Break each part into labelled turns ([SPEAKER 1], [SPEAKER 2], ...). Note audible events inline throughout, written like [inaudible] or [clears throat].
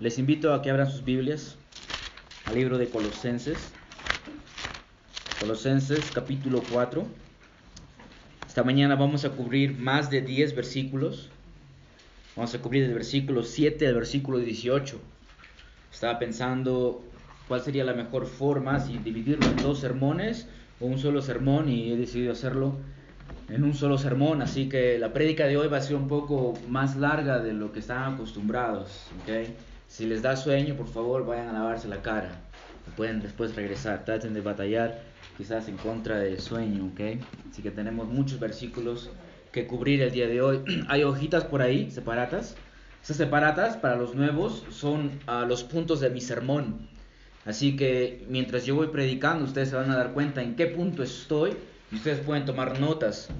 [SPEAKER 1] Les invito a que abran sus Biblias al libro de Colosenses. Colosenses capítulo 4. Esta mañana vamos a cubrir más de 10 versículos. Vamos a cubrir el versículo 7 al versículo 18. Estaba pensando cuál sería la mejor forma, si dividirlo en dos sermones o un solo sermón y he decidido hacerlo en un solo sermón, así que la prédica de hoy va a ser un poco más larga de lo que están acostumbrados. ¿okay? Si les da sueño, por favor, vayan a lavarse la cara. Pueden después regresar, traten de batallar quizás en contra del sueño. ¿okay? Así que tenemos muchos versículos que cubrir el día de hoy. [clears throat] Hay hojitas por ahí, separatas. Esas separatas para los nuevos son uh, los puntos de mi sermón. Así que mientras yo voy predicando, ustedes se van a dar cuenta en qué punto estoy y ustedes pueden tomar notas.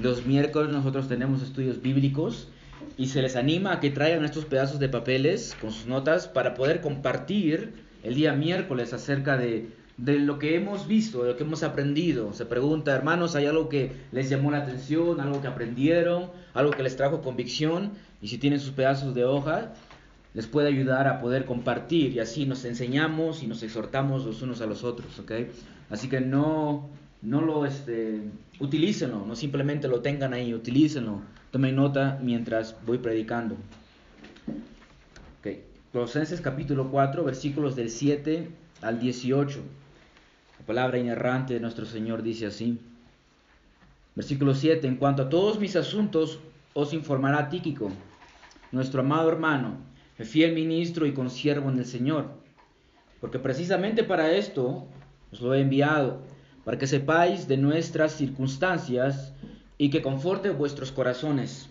[SPEAKER 1] Los miércoles nosotros tenemos estudios bíblicos y se les anima a que traigan estos pedazos de papeles con sus notas para poder compartir el día miércoles acerca de, de lo que hemos visto, de lo que hemos aprendido. Se pregunta, hermanos, ¿hay algo que les llamó la atención, algo que aprendieron, algo que les trajo convicción? Y si tienen sus pedazos de hoja, les puede ayudar a poder compartir y así nos enseñamos y nos exhortamos los unos a los otros, ¿ok? Así que no, no lo este, no simplemente lo tengan ahí, utilícenlo. Tomen nota mientras voy predicando. Okay. Colosenses capítulo 4, versículos del 7 al 18. La palabra inerrante de nuestro Señor dice así. Versículo 7. En cuanto a todos mis asuntos, os informará Tíquico, nuestro amado hermano, fiel ministro y consiervo en el Señor. Porque precisamente para esto os lo he enviado para que sepáis de nuestras circunstancias y que conforte vuestros corazones.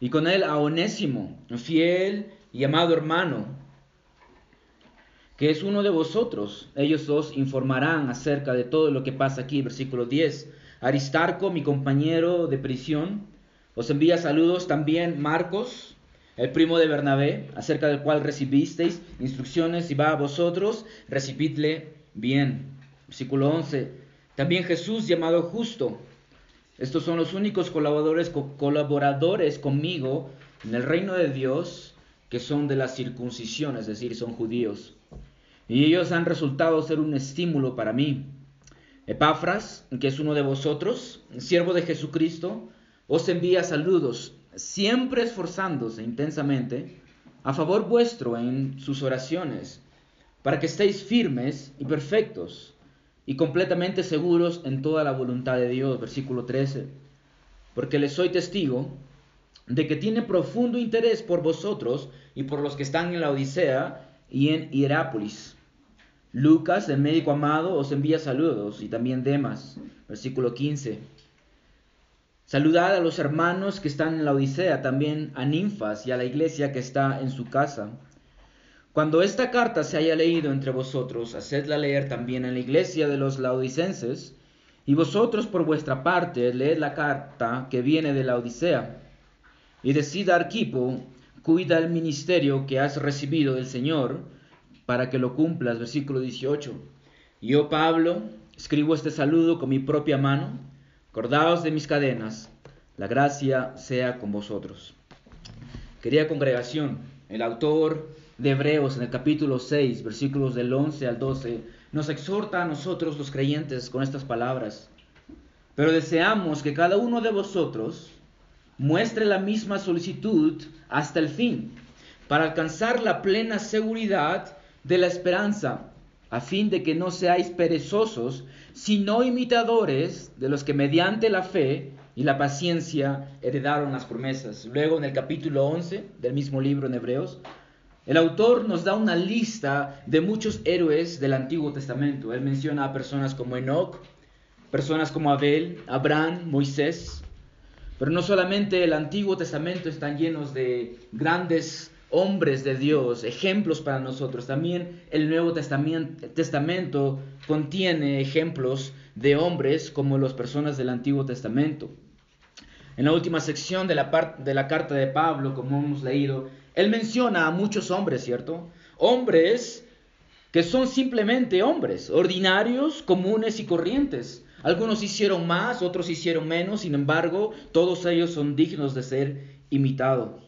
[SPEAKER 1] Y con él a Onésimo, fiel y amado hermano, que es uno de vosotros. Ellos os informarán acerca de todo lo que pasa aquí, versículo 10. Aristarco, mi compañero de prisión, os envía saludos también Marcos, el primo de Bernabé, acerca del cual recibisteis instrucciones y va a vosotros, recibidle bien. Versículo 11. También Jesús llamado justo. Estos son los únicos colaboradores, conmigo en el reino de Dios que son de la circuncisión, es decir, son judíos. Y ellos han resultado ser un estímulo para mí. Epafras, que es uno de vosotros, siervo de Jesucristo, os envía saludos, siempre esforzándose intensamente a favor vuestro en sus oraciones, para que estéis firmes y perfectos y completamente seguros en toda la voluntad de Dios. Versículo 13. Porque les soy testigo de que tiene profundo interés por vosotros y por los que están en la Odisea y en Hierápolis. Lucas, el médico amado, os envía saludos y también Demas. Versículo 15. Saludad a los hermanos que están en la Odisea, también a Ninfas y a la iglesia que está en su casa. Cuando esta carta se haya leído entre vosotros, hacedla leer también en la iglesia de los laodicenses, y vosotros por vuestra parte leed la carta que viene de la Odisea, y decid a Arquipo, cuida el ministerio que has recibido del Señor, para que lo cumplas. Versículo 18. Yo, Pablo, escribo este saludo con mi propia mano, acordaos de mis cadenas, la gracia sea con vosotros. Querida congregación, el autor de Hebreos en el capítulo 6, versículos del 11 al 12, nos exhorta a nosotros los creyentes con estas palabras. Pero deseamos que cada uno de vosotros muestre la misma solicitud hasta el fin, para alcanzar la plena seguridad de la esperanza, a fin de que no seáis perezosos, sino imitadores de los que mediante la fe y la paciencia heredaron las promesas. Luego en el capítulo 11 del mismo libro en Hebreos, el autor nos da una lista de muchos héroes del Antiguo Testamento. Él menciona a personas como Enoch, personas como Abel, Abraham, Moisés. Pero no solamente el Antiguo Testamento están llenos de grandes hombres de Dios, ejemplos para nosotros. También el Nuevo Testamento contiene ejemplos de hombres como las personas del Antiguo Testamento. En la última sección de la, de la carta de Pablo, como hemos leído, él menciona a muchos hombres, ¿cierto? Hombres que son simplemente hombres, ordinarios, comunes y corrientes. Algunos hicieron más, otros hicieron menos, sin embargo, todos ellos son dignos de ser imitados.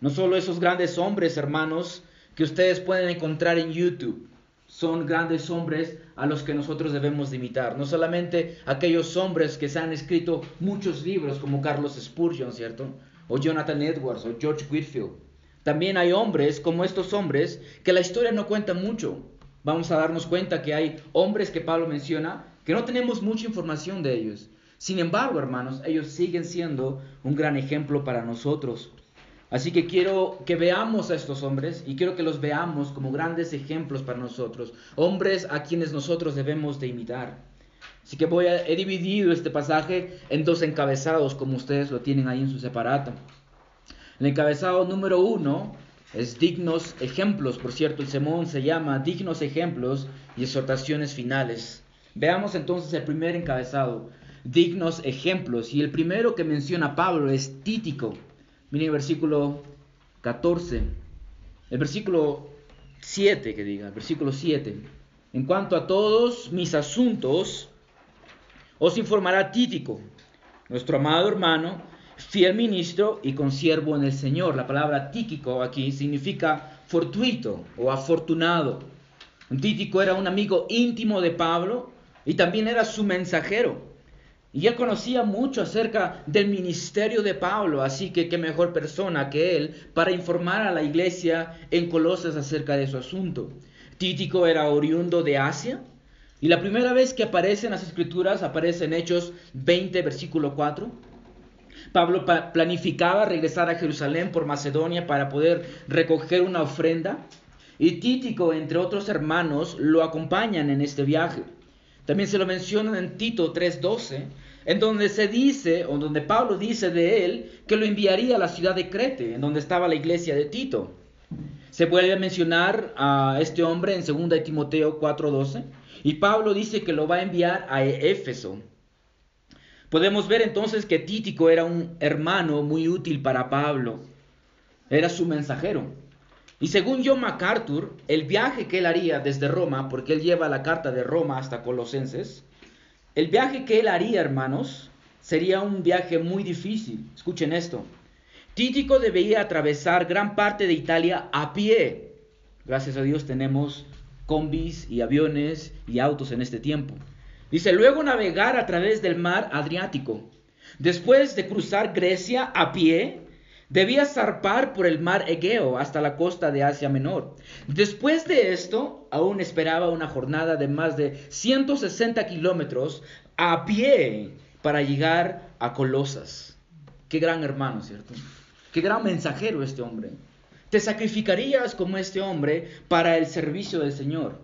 [SPEAKER 1] No solo esos grandes hombres, hermanos, que ustedes pueden encontrar en YouTube, son grandes hombres a los que nosotros debemos de imitar. No solamente aquellos hombres que se han escrito muchos libros como Carlos Spurgeon, ¿cierto? O Jonathan Edwards o George Whitfield. También hay hombres como estos hombres que la historia no cuenta mucho. Vamos a darnos cuenta que hay hombres que Pablo menciona que no tenemos mucha información de ellos. Sin embargo, hermanos, ellos siguen siendo un gran ejemplo para nosotros. Así que quiero que veamos a estos hombres y quiero que los veamos como grandes ejemplos para nosotros, hombres a quienes nosotros debemos de imitar. Así que voy he dividido este pasaje en dos encabezados, como ustedes lo tienen ahí en su separata. El encabezado número uno es dignos ejemplos, por cierto, el sermón se llama dignos ejemplos y exhortaciones finales. Veamos entonces el primer encabezado, dignos ejemplos, y el primero que menciona Pablo es Títico. Miren el versículo 14. El versículo 7 que diga, el versículo 7. En cuanto a todos mis asuntos, os informará Títico, nuestro amado hermano, fiel ministro y consiervo en el Señor. La palabra tíquico aquí significa fortuito o afortunado. Títico era un amigo íntimo de Pablo y también era su mensajero. Y él conocía mucho acerca del ministerio de Pablo, así que qué mejor persona que él para informar a la iglesia en Colosas acerca de su asunto. Títico era oriundo de Asia, y la primera vez que aparece en las escrituras aparece en Hechos 20, versículo 4. Pablo planificaba regresar a Jerusalén por Macedonia para poder recoger una ofrenda, y Títico, entre otros hermanos, lo acompañan en este viaje. También se lo mencionan en Tito 3:12, en donde se dice, o donde Pablo dice de él, que lo enviaría a la ciudad de Crete, en donde estaba la iglesia de Tito. Se vuelve a mencionar a este hombre en 2 Timoteo 4:12, y Pablo dice que lo va a enviar a Éfeso. Podemos ver entonces que Títico era un hermano muy útil para Pablo, era su mensajero. Y según John MacArthur, el viaje que él haría desde Roma, porque él lleva la carta de Roma hasta Colosenses, el viaje que él haría, hermanos, sería un viaje muy difícil. Escuchen esto. Títico debía atravesar gran parte de Italia a pie. Gracias a Dios tenemos combis y aviones y autos en este tiempo. Dice, luego navegar a través del mar Adriático. Después de cruzar Grecia a pie, Debía zarpar por el mar Egeo hasta la costa de Asia Menor. Después de esto, aún esperaba una jornada de más de 160 kilómetros a pie para llegar a Colosas. Qué gran hermano, ¿cierto? Qué gran mensajero este hombre. Te sacrificarías como este hombre para el servicio del Señor.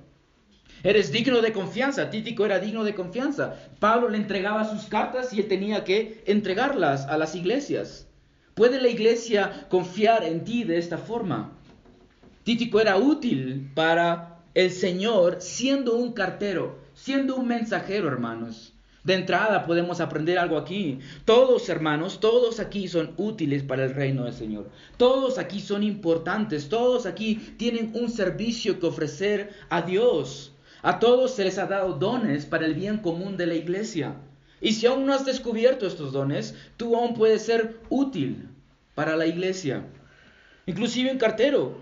[SPEAKER 1] Eres digno de confianza. Títico era digno de confianza. Pablo le entregaba sus cartas y él tenía que entregarlas a las iglesias. ¿Puede la iglesia confiar en ti de esta forma? Títico era útil para el Señor siendo un cartero, siendo un mensajero, hermanos. De entrada podemos aprender algo aquí. Todos, hermanos, todos aquí son útiles para el reino del Señor. Todos aquí son importantes. Todos aquí tienen un servicio que ofrecer a Dios. A todos se les ha dado dones para el bien común de la iglesia. Y si aún no has descubierto estos dones, tú aún puedes ser útil para la iglesia. Inclusive un cartero,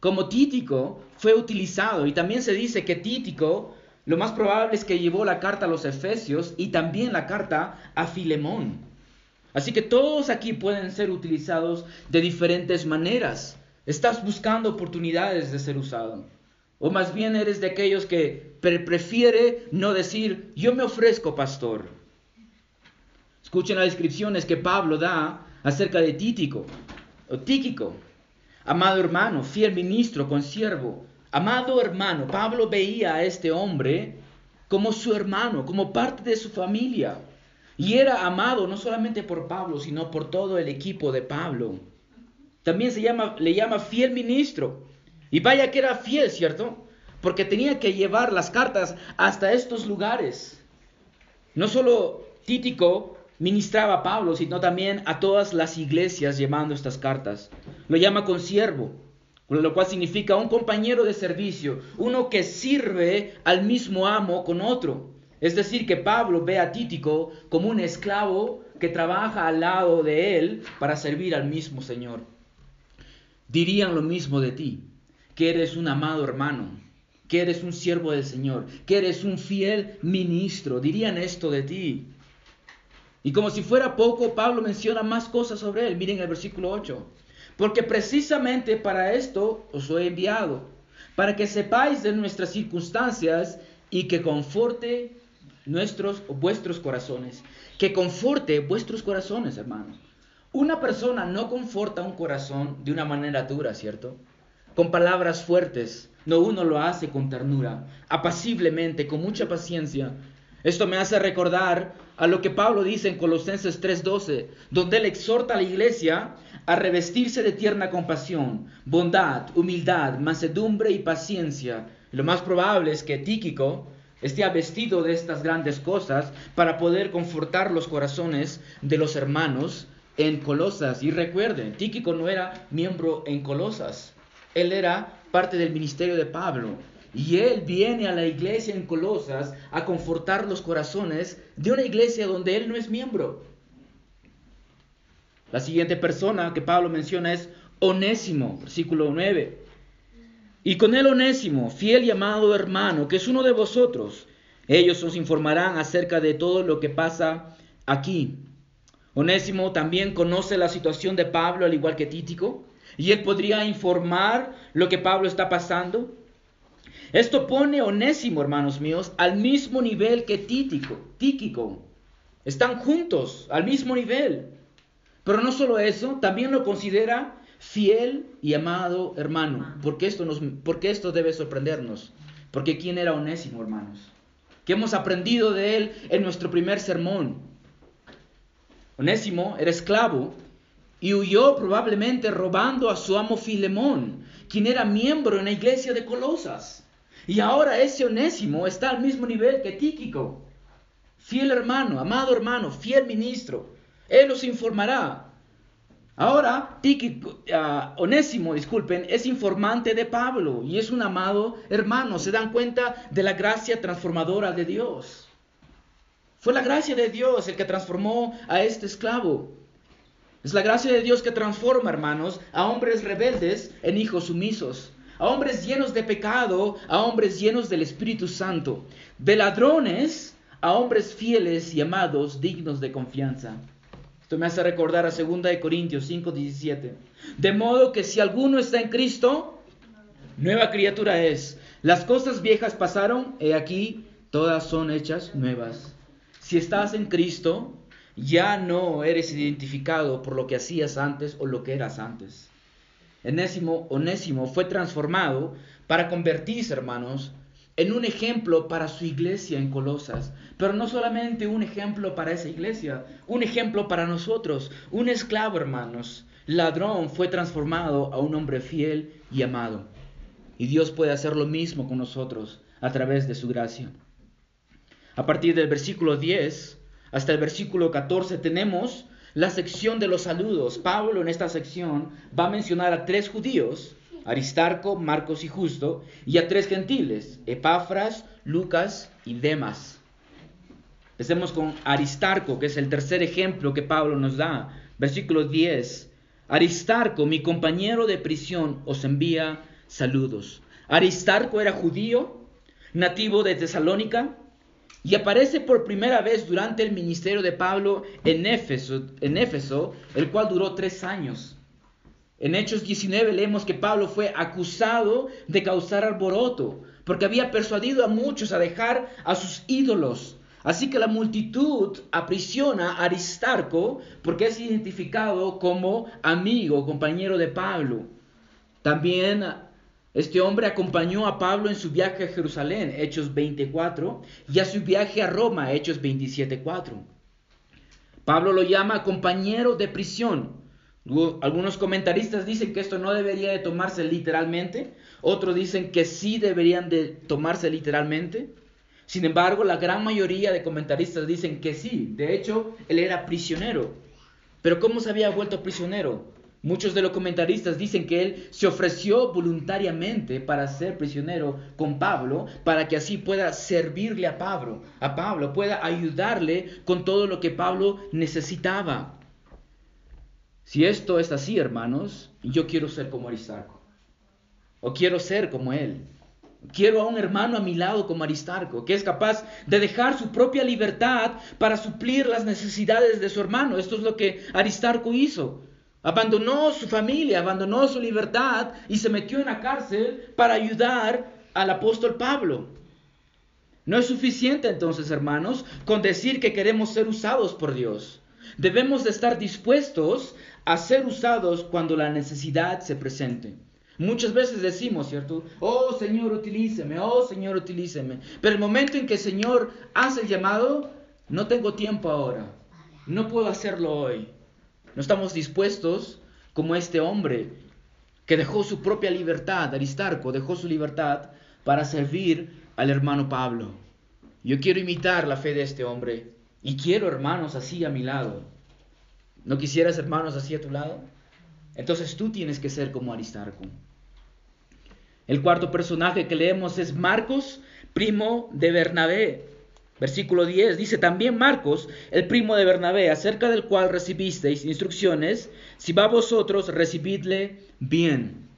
[SPEAKER 1] como Títico, fue utilizado. Y también se dice que Títico, lo más probable es que llevó la carta a los Efesios y también la carta a Filemón. Así que todos aquí pueden ser utilizados de diferentes maneras. Estás buscando oportunidades de ser usado. O más bien eres de aquellos que prefiere no decir, yo me ofrezco, pastor. Escuchen las descripciones que Pablo da acerca de Títico o Tíquico. Amado hermano, fiel ministro, consiervo. Amado hermano, Pablo veía a este hombre como su hermano, como parte de su familia. Y era amado no solamente por Pablo, sino por todo el equipo de Pablo. También se llama, le llama fiel ministro. Y vaya que era fiel, ¿cierto? Porque tenía que llevar las cartas hasta estos lugares. No solo Títico ministraba a Pablo, sino también a todas las iglesias llevando estas cartas. Lo llama consiervo, lo cual significa un compañero de servicio, uno que sirve al mismo amo con otro. Es decir, que Pablo ve a Títico como un esclavo que trabaja al lado de él para servir al mismo Señor. dirían lo mismo de ti, que eres un amado hermano, que eres un siervo del Señor, que eres un fiel ministro, dirían esto de ti. Y como si fuera poco, Pablo menciona más cosas sobre él. Miren el versículo 8. Porque precisamente para esto os he enviado, para que sepáis de nuestras circunstancias y que conforte nuestros vuestros corazones, que conforte vuestros corazones, hermanos. Una persona no conforta un corazón de una manera dura, ¿cierto? Con palabras fuertes. No, uno lo hace con ternura, apaciblemente, con mucha paciencia. Esto me hace recordar a lo que Pablo dice en Colosenses 3:12, donde él exhorta a la iglesia a revestirse de tierna compasión, bondad, humildad, mansedumbre y paciencia. Lo más probable es que Tíquico esté vestido de estas grandes cosas para poder confortar los corazones de los hermanos en Colosas. Y recuerden, Tíquico no era miembro en Colosas, él era parte del ministerio de Pablo. Y él viene a la iglesia en Colosas a confortar los corazones de una iglesia donde él no es miembro. La siguiente persona que Pablo menciona es Onésimo, versículo 9. Y con él Onésimo, fiel y amado hermano, que es uno de vosotros, ellos os informarán acerca de todo lo que pasa aquí. Onésimo también conoce la situación de Pablo al igual que Títico, y él podría informar lo que Pablo está pasando. Esto pone Onésimo, hermanos míos, al mismo nivel que Títico, Tíquico. Están juntos, al mismo nivel. Pero no solo eso, también lo considera fiel y amado hermano. Porque esto, nos, porque esto debe sorprendernos. Porque ¿quién era Onésimo, hermanos? ¿Qué hemos aprendido de él en nuestro primer sermón? Onésimo era esclavo y huyó probablemente robando a su amo Filemón, quien era miembro en la iglesia de Colosas. Y ahora ese Onésimo está al mismo nivel que Tíquico. Fiel hermano, amado hermano, fiel ministro. Él os informará. Ahora, Tíquico, uh, Onésimo, disculpen, es informante de Pablo y es un amado hermano. Se dan cuenta de la gracia transformadora de Dios. Fue la gracia de Dios el que transformó a este esclavo. Es la gracia de Dios que transforma, hermanos, a hombres rebeldes en hijos sumisos, a hombres llenos de pecado, a hombres llenos del Espíritu Santo, de ladrones a hombres fieles y amados, dignos de confianza. Esto me hace recordar a 2 Corintios 5, 17. De modo que si alguno está en Cristo, nueva criatura es. Las cosas viejas pasaron, he aquí, todas son hechas nuevas. Si estás en Cristo, ya no eres identificado por lo que hacías antes o lo que eras antes. Enésimo, Onésimo fue transformado para convertirse, hermanos, en un ejemplo para su iglesia en Colosas, pero no solamente un ejemplo para esa iglesia, un ejemplo para nosotros, un esclavo, hermanos, ladrón fue transformado a un hombre fiel y amado. Y Dios puede hacer lo mismo con nosotros a través de su gracia. A partir del versículo 10, hasta el versículo 14 tenemos la sección de los saludos. Pablo en esta sección va a mencionar a tres judíos, Aristarco, Marcos y Justo, y a tres gentiles, Epafras, Lucas y Demas. Empecemos con Aristarco, que es el tercer ejemplo que Pablo nos da. Versículo 10. Aristarco, mi compañero de prisión, os envía saludos. Aristarco era judío, nativo de Tesalónica, y aparece por primera vez durante el ministerio de Pablo en Éfeso, en Éfeso, el cual duró tres años. En Hechos 19 leemos que Pablo fue acusado de causar alboroto, porque había persuadido a muchos a dejar a sus ídolos. Así que la multitud aprisiona a Aristarco porque es identificado como amigo, compañero de Pablo. También este hombre acompañó a Pablo en su viaje a Jerusalén, Hechos 24, y a su viaje a Roma, Hechos 27.4. Pablo lo llama compañero de prisión. Algunos comentaristas dicen que esto no debería de tomarse literalmente, otros dicen que sí deberían de tomarse literalmente. Sin embargo, la gran mayoría de comentaristas dicen que sí. De hecho, él era prisionero. Pero ¿cómo se había vuelto prisionero? Muchos de los comentaristas dicen que él se ofreció voluntariamente para ser prisionero con Pablo, para que así pueda servirle a Pablo, a Pablo, pueda ayudarle con todo lo que Pablo necesitaba. Si esto es así, hermanos, yo quiero ser como Aristarco. O quiero ser como él. Quiero a un hermano a mi lado como Aristarco, que es capaz de dejar su propia libertad para suplir las necesidades de su hermano. Esto es lo que Aristarco hizo. Abandonó su familia, abandonó su libertad y se metió en la cárcel para ayudar al apóstol Pablo. No es suficiente entonces, hermanos, con decir que queremos ser usados por Dios. Debemos de estar dispuestos a ser usados cuando la necesidad se presente. Muchas veces decimos, ¿cierto? Oh Señor, utilíceme, oh Señor, utilíceme. Pero el momento en que el Señor hace el llamado, no tengo tiempo ahora. No puedo hacerlo hoy. No estamos dispuestos como este hombre que dejó su propia libertad, Aristarco dejó su libertad para servir al hermano Pablo. Yo quiero imitar la fe de este hombre y quiero hermanos así a mi lado. ¿No quisieras hermanos así a tu lado? Entonces tú tienes que ser como Aristarco. El cuarto personaje que leemos es Marcos, primo de Bernabé. Versículo 10 dice también Marcos, el primo de Bernabé, acerca del cual recibisteis instrucciones, si va a vosotros, recibidle bien.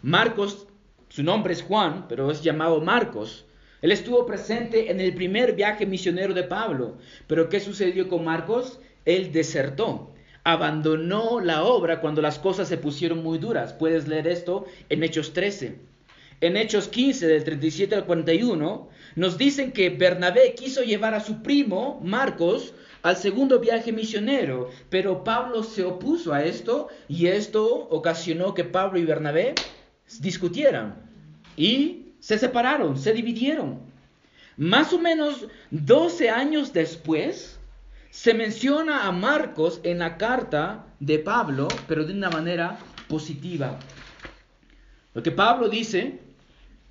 [SPEAKER 1] Marcos, su nombre es Juan, pero es llamado Marcos. Él estuvo presente en el primer viaje misionero de Pablo. Pero ¿qué sucedió con Marcos? Él desertó. Abandonó la obra cuando las cosas se pusieron muy duras. Puedes leer esto en Hechos 13 en Hechos 15, del 37 al 41, nos dicen que Bernabé quiso llevar a su primo, Marcos, al segundo viaje misionero, pero Pablo se opuso a esto y esto ocasionó que Pablo y Bernabé discutieran y se separaron, se dividieron. Más o menos 12 años después, se menciona a Marcos en la carta de Pablo, pero de una manera positiva. Lo que Pablo dice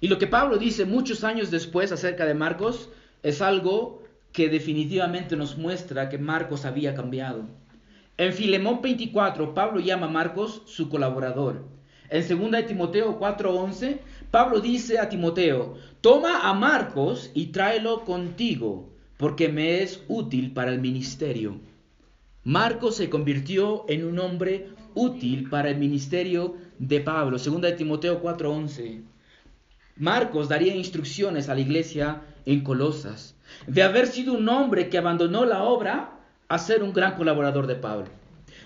[SPEAKER 1] y lo que Pablo dice muchos años después acerca de Marcos es algo que definitivamente nos muestra que Marcos había cambiado. En Filemón 24, Pablo llama a Marcos su colaborador. En 2 de Timoteo 4:11, Pablo dice a Timoteo, toma a Marcos y tráelo contigo, porque me es útil para el ministerio. Marcos se convirtió en un hombre útil para el ministerio de Pablo. 2 de Timoteo 4:11. Marcos daría instrucciones a la iglesia en Colosas de haber sido un hombre que abandonó la obra a ser un gran colaborador de Pablo,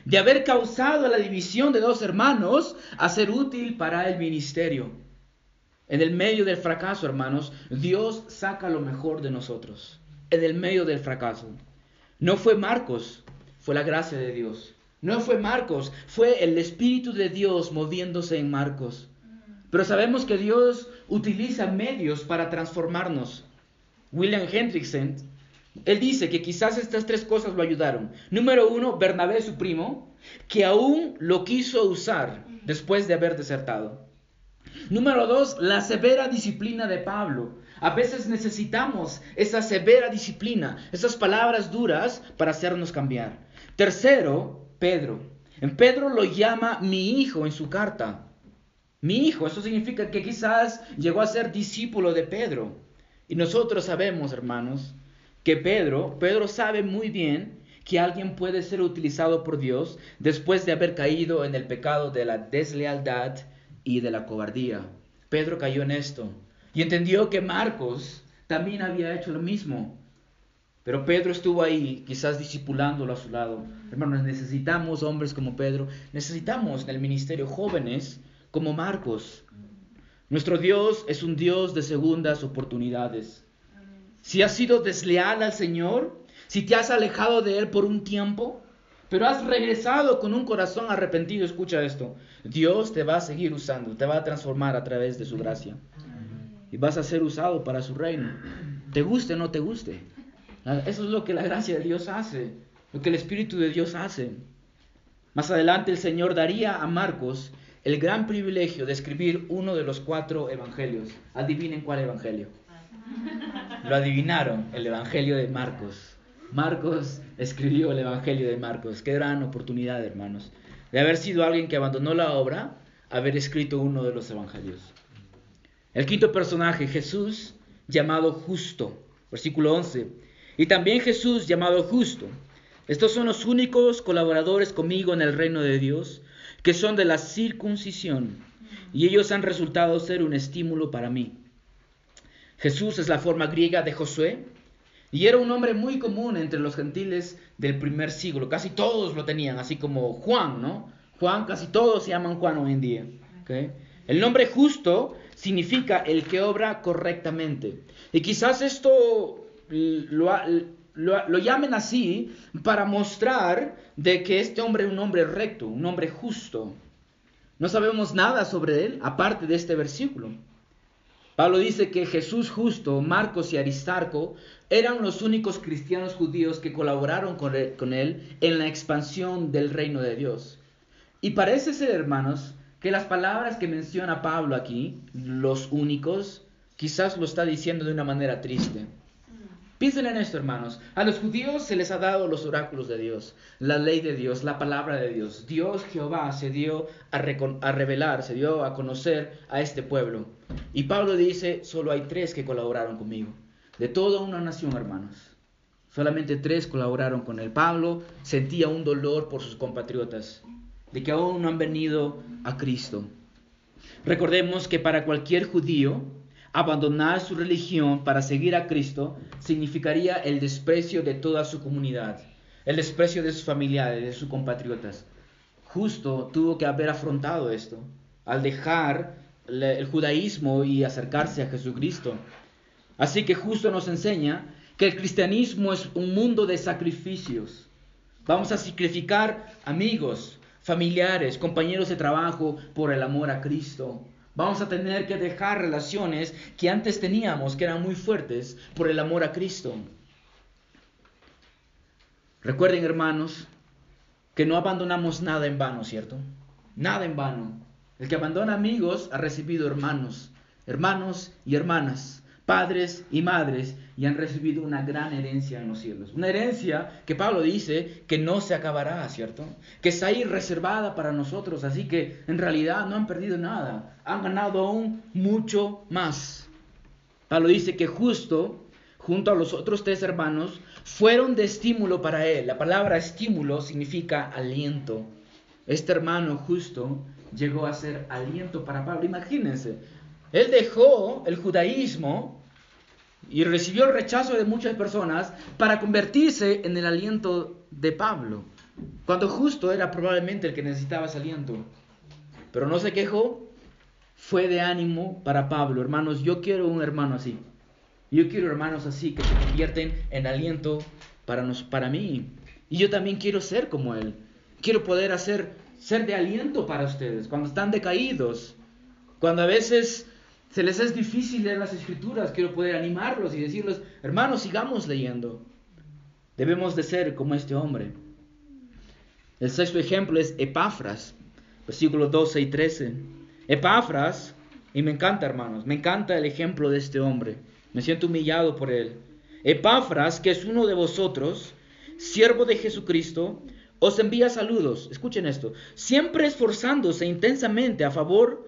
[SPEAKER 1] de haber causado la división de dos hermanos a ser útil para el ministerio. En el medio del fracaso, hermanos, Dios saca lo mejor de nosotros. En el medio del fracaso. No fue Marcos, fue la gracia de Dios. No fue Marcos, fue el Espíritu de Dios moviéndose en Marcos. Pero sabemos que Dios utiliza medios para transformarnos. William Hendrickson, él dice que quizás estas tres cosas lo ayudaron. Número uno, Bernabé, su primo, que aún lo quiso usar después de haber desertado. Número dos, la severa disciplina de Pablo. A veces necesitamos esa severa disciplina, esas palabras duras para hacernos cambiar. Tercero, Pedro. En Pedro lo llama mi hijo en su carta mi hijo. Eso significa que quizás llegó a ser discípulo de Pedro. Y nosotros sabemos, hermanos, que Pedro, Pedro sabe muy bien que alguien puede ser utilizado por Dios después de haber caído en el pecado de la deslealtad y de la cobardía. Pedro cayó en esto y entendió que Marcos también había hecho lo mismo. Pero Pedro estuvo ahí, quizás discipulándolo a su lado. Hermanos, necesitamos hombres como Pedro, necesitamos en el ministerio jóvenes como Marcos. Nuestro Dios es un Dios de segundas oportunidades. Si has sido desleal al Señor, si te has alejado de Él por un tiempo, pero has regresado con un corazón arrepentido, escucha esto, Dios te va a seguir usando, te va a transformar a través de su gracia. Y vas a ser usado para su reino. Te guste o no te guste. Eso es lo que la gracia de Dios hace, lo que el Espíritu de Dios hace. Más adelante el Señor daría a Marcos el gran privilegio de escribir uno de los cuatro evangelios. Adivinen cuál evangelio. Lo adivinaron, el evangelio de Marcos. Marcos escribió el evangelio de Marcos. Qué gran oportunidad, hermanos, de haber sido alguien que abandonó la obra, haber escrito uno de los evangelios. El quinto personaje, Jesús, llamado justo. Versículo 11. Y también Jesús, llamado justo, Estos son los únicos colaboradores conmigo en el reino de Dios, que son de la circuncisión, y ellos han resultado ser un estímulo para mí. Jesús es la forma griega de Josué, y era un nombre muy común entre los gentiles del primer siglo. Casi todos lo tenían, así como Juan, ¿no? Juan, casi todos se llaman Juan hoy en día. El nombre justo significa el que obra correctamente. Y quizás esto lo, lo, llamen así para mostrar de que este hombre es un hombre recto, un hombre justo. No sabemos nada sobre él aparte de este versículo. Pablo dice que Jesús justo, Marcos y Aristarco eran los únicos cristianos judíos que colaboraron con él, con él en la expansión del reino de Dios. Y parece ser, hermanos, que las palabras que menciona Pablo aquí, los únicos, quizás lo está diciendo de una manera triste. Piensen en esto, hermanos. A los judíos se les ha dado los oráculos de Dios, la ley de Dios, la palabra de Dios. Dios Jehová se dio a, a, revelar, se dio a conocer a este pueblo. Y Pablo dice, solo hay tres que colaboraron conmigo. De toda una nación, hermanos. Solamente tres colaboraron con él. Pablo sentía un dolor por sus compatriotas, de que aún no han venido a Cristo. Recordemos que para cualquier judío, Abandonar su religión para seguir a Cristo significaría el desprecio de toda su comunidad, el desprecio de sus familiares, de sus compatriotas. Justo tuvo que haber afrontado esto al dejar el judaísmo y acercarse a Jesucristo. Así que justo nos enseña que el cristianismo es un mundo de sacrificios. Vamos a sacrificar amigos, familiares, compañeros de trabajo por el amor a Cristo. Vamos a tener que dejar relaciones que antes teníamos, que eran muy fuertes, por el amor a Cristo. Recuerden, hermanos, que no abandonamos nada en vano, ¿cierto? Nada en vano. El que abandona amigos ha recibido hermanos, hermanos y hermanas padres y madres y han recibido una gran herencia en los cielos. Una herencia que Pablo dice que no se acabará, ¿cierto? Que está ahí reservada para nosotros, así que en realidad no han perdido nada, han ganado aún mucho más. Pablo dice que justo, junto a los otros tres hermanos, fueron de estímulo para él. La palabra estímulo significa aliento. Este hermano justo llegó a ser aliento para Pablo. Imagínense, él dejó el judaísmo y recibió el rechazo de muchas personas para convertirse en el aliento de Pablo, cuando justo era probablemente el que necesitaba ese aliento. Pero no se quejó, fue de ánimo para Pablo. Hermanos, yo quiero un hermano así. Yo quiero hermanos así que se convierten en aliento para, nos, para mí. Y yo también quiero ser como él. Quiero poder hacer, ser de aliento para ustedes cuando están decaídos. Cuando a veces se les es difícil leer las escrituras, quiero poder animarlos y decirles, hermanos, sigamos leyendo. Debemos de ser como este hombre. El sexto ejemplo es Epafras, versículos 12 y 13. Epafras, y me encanta hermanos, me encanta el ejemplo de este hombre, me siento humillado por él. Epafras, que es uno de vosotros, siervo de Jesucristo, os envía saludos, escuchen esto, siempre esforzándose intensamente a favor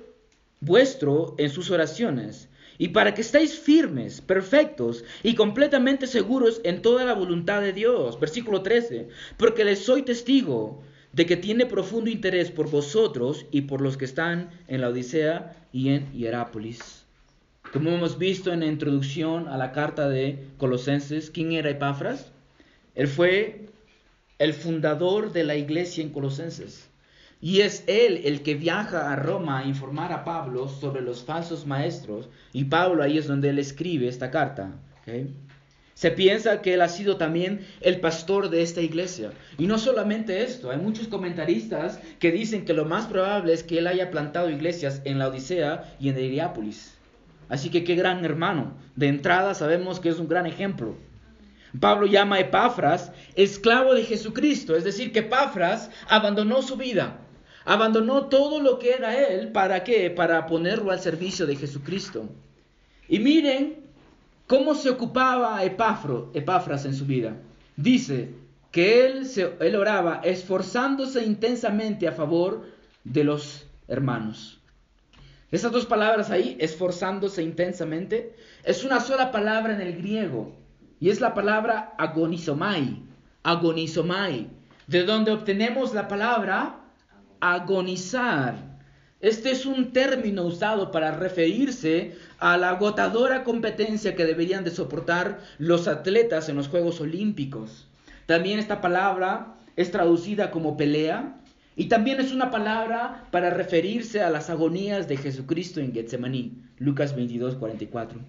[SPEAKER 1] vuestro en sus oraciones, y para que estéis firmes, perfectos y completamente seguros en toda la voluntad de Dios. Versículo 13, porque les soy testigo de que tiene profundo interés por vosotros y por los que están en la Odisea y en Hierápolis. Como hemos visto en la introducción a la carta de Colosenses, ¿quién era Epafras? Él fue el fundador de la iglesia en Colosenses. Y es él el que viaja a Roma a informar a Pablo sobre los falsos maestros. Y Pablo ahí es donde él escribe esta carta. Se piensa que él ha sido también el pastor de esta iglesia. Y no solamente esto, hay muchos comentaristas que dicen que lo más probable es que él haya plantado iglesias en la Odisea y en Heriápolis. Así que qué gran hermano. De entrada sabemos que es un gran ejemplo. Pablo llama a Epafras esclavo de Jesucristo, es decir, que Epafras abandonó su vida Abandonó todo lo que era él, ¿para qué? Para ponerlo al servicio de Jesucristo. Y miren cómo se ocupaba Epafro, Epafras en su vida. Dice que él, se, él oraba esforzándose intensamente a favor de los hermanos. Esas dos palabras ahí, esforzándose intensamente, es una sola palabra en el griego y es la palabra agonizomai. agonizomai, de donde obtenemos la palabra agonizar. Este es un término usado para referirse a la agotadora competencia que deberían de soportar los atletas en los Juegos Olímpicos. También esta palabra es traducida como pelea y también es una palabra para referirse a las agonías de Jesucristo en Getsemaní, Lucas 22, 44.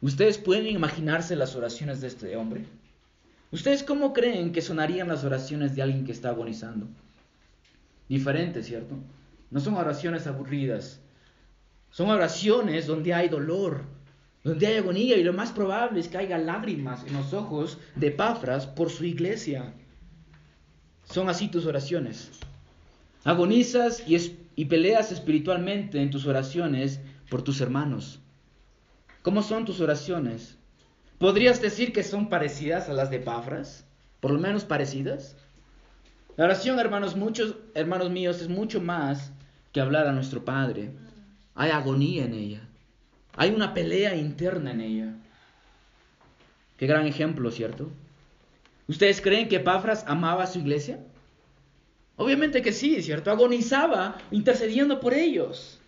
[SPEAKER 1] ¿Ustedes pueden imaginarse las oraciones de este hombre? ¿Ustedes cómo creen que sonarían las oraciones de alguien que está agonizando? Diferente, ¿cierto? No son oraciones aburridas. Son oraciones donde hay dolor, donde hay agonía y lo más probable es que haya lágrimas en los ojos de Pafras por su iglesia. Son así tus oraciones. Agonizas y, peleas espiritualmente en tus oraciones por tus hermanos. ¿Cómo son tus oraciones? ¿Podrías decir que son parecidas a las de Pafras? ¿Por lo menos parecidas? La oración, hermanos, muchos, hermanos míos, es mucho más que hablar a nuestro Padre. Hay agonía en ella. Hay una pelea interna en ella. Qué gran ejemplo, ¿cierto? ¿Ustedes creen que Pafras amaba a su iglesia? Obviamente que sí, ¿cierto? Agonizaba intercediendo por ellos.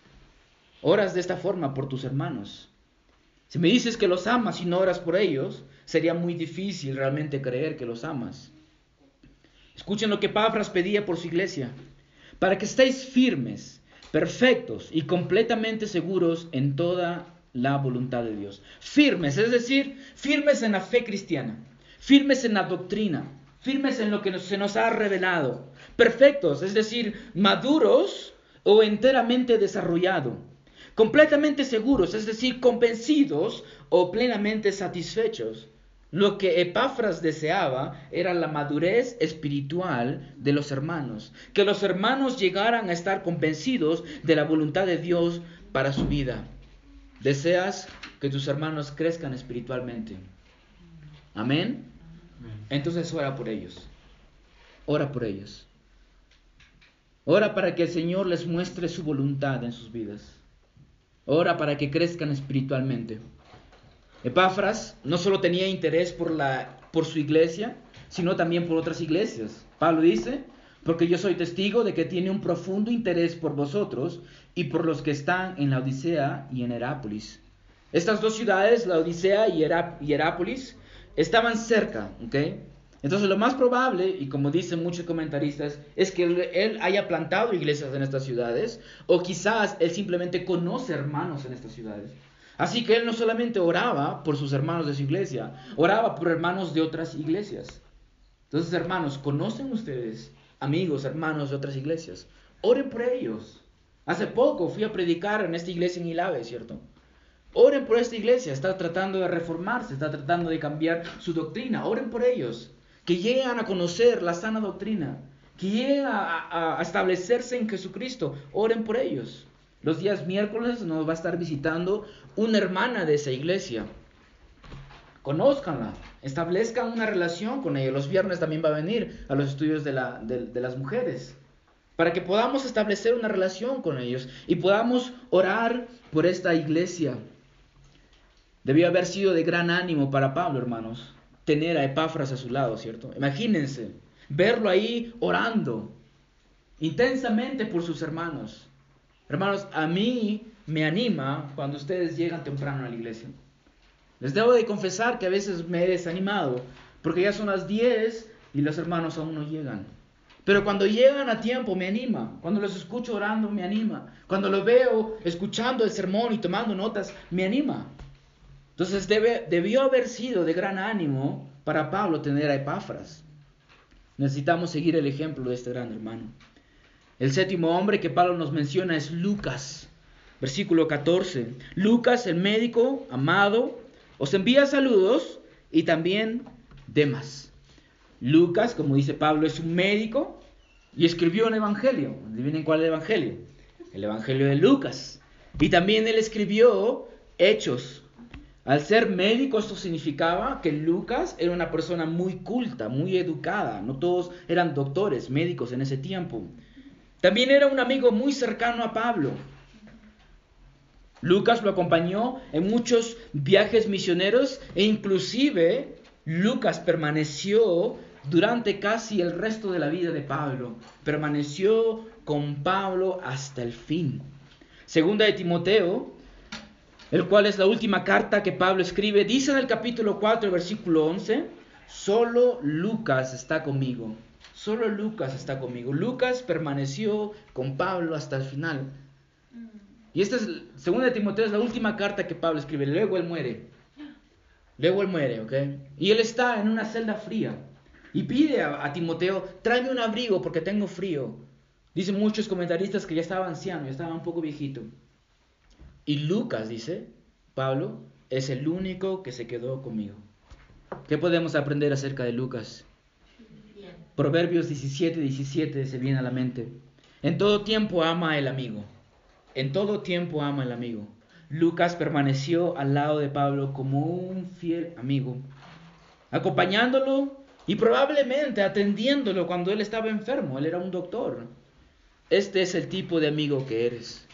[SPEAKER 1] Oras de esta forma por tus hermanos. Si me dices que los amas y no oras por ellos, sería muy difícil realmente creer que los amas. Escuchen lo que Pafras pedía por su iglesia, para que estéis firmes, perfectos y completamente seguros en toda la voluntad de Dios. Firmes, es decir, firmes en la fe cristiana, firmes en la doctrina, firmes en lo que se nos ha revelado, perfectos, es decir, maduros o enteramente desarrollados, completamente seguros, es decir, convencidos o plenamente satisfechos lo que Epafras deseaba era la madurez espiritual de los hermanos, que los hermanos llegaran a estar convencidos de la voluntad de Dios para su vida. Deseas que tus hermanos crezcan espiritualmente. Amén. Entonces ora por ellos. Ora por ellos. Ora para que el Señor les muestre su voluntad en sus vidas. Ora para que crezcan espiritualmente. Epafras no solo tenía interés por, la, por su iglesia, sino también por otras iglesias. Pablo dice, porque yo soy testigo de que tiene un profundo interés por vosotros y por los que están en la Odisea y en Herápolis. Estas dos ciudades, la Odisea y, Herápolis, estaban cerca, ¿ok? Entonces lo más probable, y como dicen muchos comentaristas, es que él haya plantado iglesias en estas ciudades, o quizás él simplemente conoce hermanos en estas ciudades. Así que él no solamente oraba por sus hermanos de su iglesia, oraba por hermanos de otras iglesias. Entonces, hermanos, ¿conocen ustedes amigos, hermanos de otras iglesias? Oren por ellos. Hace poco fui a predicar en esta iglesia en Ilave, ¿cierto? Oren por esta iglesia, está tratando de reformarse, está tratando de cambiar su doctrina. Oren por ellos, que lleguen a conocer la sana doctrina, que lleguen a establecerse en Jesucristo. Oren por ellos. Los días miércoles nos va a estar visitando una hermana de esa iglesia. Conózcanla, establezcan una relación con ella. Los viernes también va a venir a los estudios de, las mujeres. Para que podamos establecer una relación con ellos y podamos orar por esta iglesia. Debió haber sido de gran ánimo para Pablo, hermanos, tener a Epáfras a su lado, ¿cierto? Imagínense, verlo ahí orando intensamente por sus hermanos. Hermanos, a mí me anima cuando ustedes llegan temprano a la iglesia. Les debo de confesar que a veces me he desanimado, porque ya son las 10 y los hermanos aún no llegan. Pero cuando llegan a tiempo me anima. Cuando los escucho orando me anima. Cuando los veo escuchando el sermón y tomando notas me anima. Entonces debe, debió haber sido de gran ánimo para Pablo tener a Epafras. Necesitamos seguir el ejemplo de este gran hermano. El séptimo hombre que Pablo nos menciona es Lucas, versículo 14. Lucas, el médico amado, os envía saludos y también Demas. Lucas, como dice Pablo, es un médico y escribió un evangelio. Adivinen cuál evangelio. El evangelio de Lucas. Y también él escribió Hechos. Al ser médico, esto significaba que Lucas era una persona muy culta, muy educada. No todos eran doctores, médicos en ese tiempo. También era un amigo muy cercano a Pablo. Lucas lo acompañó en muchos viajes misioneros e inclusive Lucas permaneció durante casi el resto de la vida de Pablo. Permaneció con Pablo hasta el fin. Segunda de Timoteo, el cual es la última carta que Pablo escribe, dice en el capítulo 4, versículo 11, solo Lucas está conmigo. Solo Lucas está conmigo. Lucas permaneció con Pablo hasta el final. Y esta es, segunda de Timoteo, es la última carta que Pablo escribe. Luego él muere. Luego él muere, ¿ok? Y él está en una celda fría. Y pide a, Timoteo, tráeme un abrigo porque tengo frío. Dicen muchos comentaristas que ya estaba anciano, ya estaba un poco viejito. Y Lucas, dice Pablo, es el único que se quedó conmigo. ¿Qué podemos aprender acerca de Lucas? Proverbios 17, 17 se viene a la mente. En todo tiempo ama el amigo. En todo tiempo ama el amigo. Lucas permaneció al lado de Pablo como un fiel amigo, acompañándolo y probablemente atendiéndolo cuando él estaba enfermo. Él era un doctor. Este es el tipo de amigo que eres.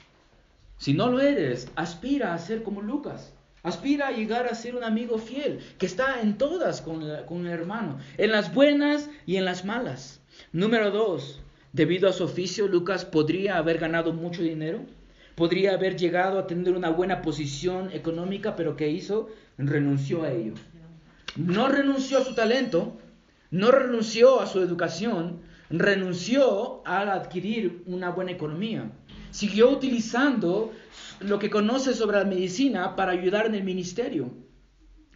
[SPEAKER 1] Si no lo eres, aspira a ser como Lucas. Aspira a llegar a ser un amigo fiel, que está en todas con, con el hermano, en las buenas y en las malas. Número dos, debido a su oficio, Lucas podría haber ganado mucho dinero podría haber llegado a tener una buena posición económica, pero ¿qué hizo? Renunció a ello. No renunció a su talento, no renunció a su educación, renunció a adquirir una buena economía. Siguió utilizando lo que conoce sobre la medicina para ayudar en el ministerio.